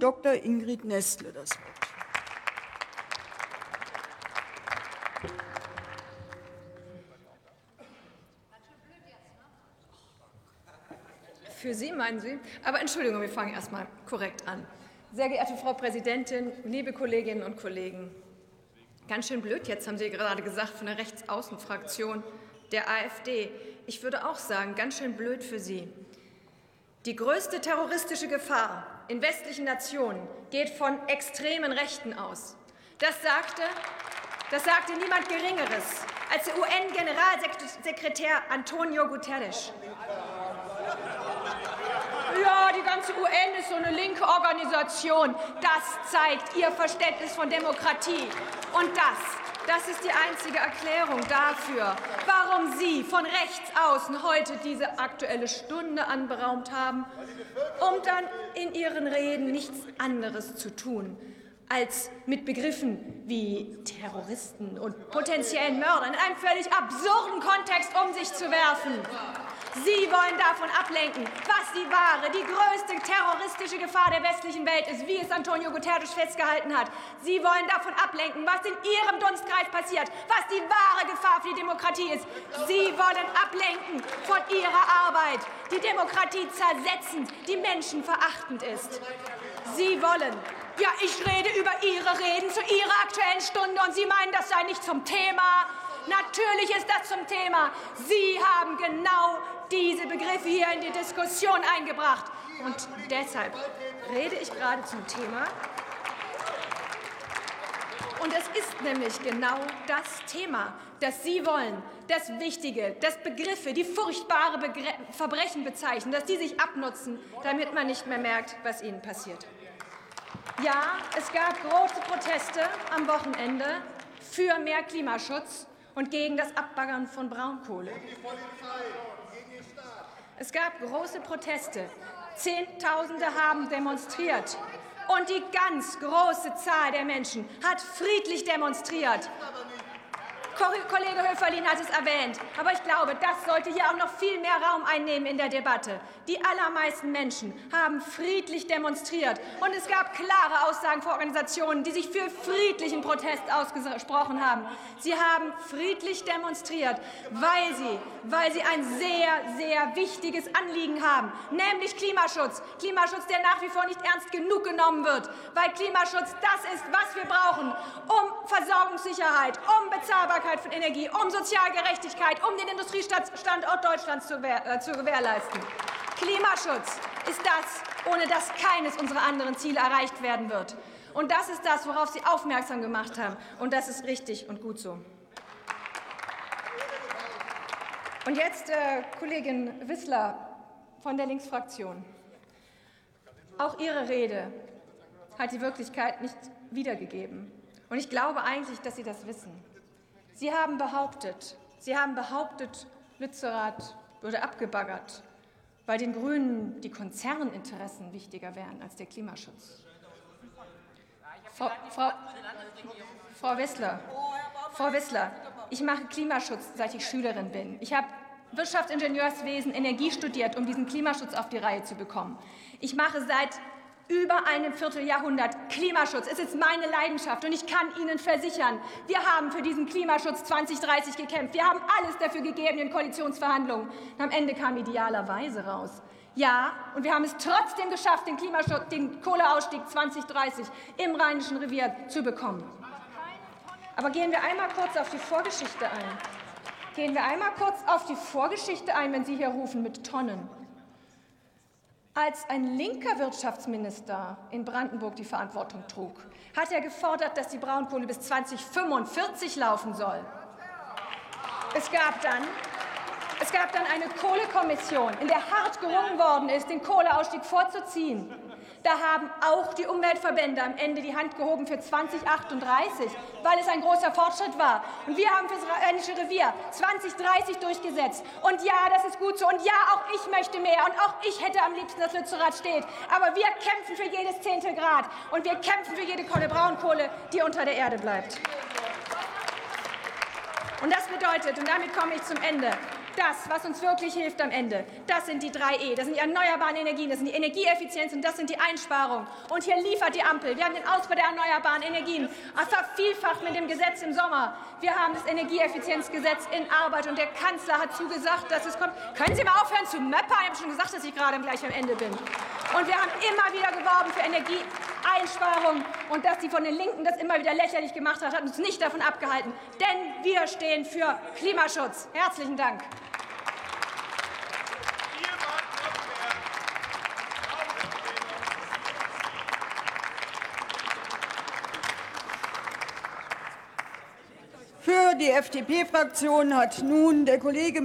Dr. Ingrid Nestle das Wort. Für Sie meinen Sie? Aber Entschuldigung, wir fangen erst mal korrekt an. Sehr geehrte Frau Präsidentin, liebe Kolleginnen und Kollegen, ganz schön blöd jetzt, haben Sie gerade gesagt, von der Rechtsaußenfraktion der AfD. Ich würde auch sagen, ganz schön blöd für Sie. Die größte terroristische Gefahr in westlichen Nationen geht von extremen Rechten aus. Das sagte, das sagte niemand Geringeres als der UN-Generalsekretär Antonio Guterres. Ja, die ganze UN ist so eine linke Organisation. Das zeigt ihr Verständnis von Demokratie. Und das, das ist die einzige Erklärung dafür, warum Sie von rechts außen heute diese aktuelle Stunde anberaumt haben, um dann in Ihren Reden nichts anderes zu tun, als mit Begriffen wie Terroristen und potenziellen Mördern in einem völlig absurden Kontext um sich zu werfen. Sie wollen davon ablenken, was die wahre, die größte terroristische Gefahr der westlichen Welt ist, wie es Antonio Guterres festgehalten hat. Sie wollen davon ablenken, was in Ihrem Dunstkreis passiert, was die wahre Gefahr für die Demokratie ist. Sie wollen ablenken von Ihrer Arbeit, die Demokratie zersetzend, die menschenverachtend ist. Sie wollen ja, ich rede über Ihre Reden zu Ihrer aktuellen Stunde und Sie meinen, das sei nicht zum Thema. Natürlich ist das zum Thema. Sie haben genau diese Begriffe hier in die Diskussion eingebracht. Und deshalb rede ich gerade zum Thema. Und es ist nämlich genau das Thema, das Sie wollen, das Wichtige, das Begriffe, die furchtbare Begr Verbrechen bezeichnen, dass die sich abnutzen, damit man nicht mehr merkt, was ihnen passiert. Ja, es gab große Proteste am Wochenende für mehr Klimaschutz und gegen das Abbaggern von Braunkohle. Es gab große Proteste. Zehntausende haben demonstriert. Und die ganz große Zahl der Menschen hat friedlich demonstriert. Kollege Höferlin hat es erwähnt. Aber ich glaube, das sollte hier auch noch viel mehr Raum einnehmen in der Debatte. Die allermeisten Menschen haben friedlich demonstriert. Und es gab klare Aussagen von Organisationen, die sich für friedlichen Protest ausgesprochen haben. Sie haben friedlich demonstriert, weil sie, weil sie ein sehr, sehr wichtiges Anliegen haben, nämlich Klimaschutz. Klimaschutz, der nach wie vor nicht ernst genug genommen wird, weil Klimaschutz das ist, was wir brauchen, um Versorgungssicherheit, um Bezahlbarkeit Verfügbarkeit von Energie, um Sozialgerechtigkeit, um den Industriestandort Deutschlands zu, äh, zu gewährleisten. Klimaschutz ist das, ohne das keines unserer anderen Ziele erreicht werden wird. Und das ist das, worauf Sie aufmerksam gemacht haben. Und das ist richtig und gut so. Und jetzt äh, Kollegin Wissler von der Linksfraktion. Auch Ihre Rede hat die Wirklichkeit nicht wiedergegeben. Und ich glaube eigentlich, dass Sie das wissen. Sie haben behauptet, Sie haben behauptet, Lützerath würde abgebaggert, weil den Grünen die Konzerninteressen wichtiger wären als der Klimaschutz. Frau, Frau, Frau Wissler, Frau Wissler, ich mache Klimaschutz, seit ich Schülerin bin. Ich habe Wirtschaftsingenieurswesen, Energie studiert, um diesen Klimaschutz auf die Reihe zu bekommen. Ich mache seit über einem Vierteljahrhundert Klimaschutz. Es ist meine Leidenschaft und ich kann Ihnen versichern, wir haben für diesen Klimaschutz 2030 gekämpft. Wir haben alles dafür gegeben in Koalitionsverhandlungen. Und am Ende kam idealerweise raus. Ja, und wir haben es trotzdem geschafft, den, Klimaschutz, den Kohleausstieg 2030 im Rheinischen Revier zu bekommen. Aber gehen wir einmal kurz auf die Vorgeschichte ein. Gehen wir einmal kurz auf die Vorgeschichte ein, wenn Sie hier rufen mit Tonnen. Als ein linker Wirtschaftsminister in Brandenburg die Verantwortung trug, hat er gefordert, dass die Braunkohle bis 2045 laufen soll. Es gab dann, es gab dann eine Kohlekommission, in der hart gerungen worden ist, den Kohleausstieg vorzuziehen. Da haben auch die Umweltverbände am Ende die Hand gehoben für 2038, weil es ein großer Fortschritt war. Und wir haben für das Rheinische Revier 2030 durchgesetzt. Und ja, das ist gut so. Und ja, auch ich möchte mehr. Und auch ich hätte am liebsten, dass Lützerath steht. Aber wir kämpfen für jedes Zehntel Grad. Und wir kämpfen für jede Kohle Braunkohle, die unter der Erde bleibt. Und das bedeutet, und damit komme ich zum Ende, Das, was uns wirklich hilft am Ende, das sind die drei E. Das sind die erneuerbaren Energien, das sind die Energieeffizienz und das sind die Einsparungen. Und hier liefert die Ampel. Wir haben den Ausbau der erneuerbaren Energien vervielfacht mit dem Gesetz im Sommer. Wir haben das Energieeffizienzgesetz in Arbeit und der Kanzler hat zugesagt, dass es kommt. Können Sie mal aufhören zu möppern? Ich habe schon gesagt, dass ich gerade gleich am Ende bin. Und wir haben immer wieder geworben für Energieeinsparungen und dass die von den Linken das immer wieder lächerlich gemacht hat, hat uns nicht davon abgehalten. Denn wir stehen für Klimaschutz. Herzlichen Dank. Für die FDP-Fraktion hat nun der Kollege